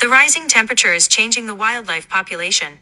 The rising temperature is changing the wildlife population.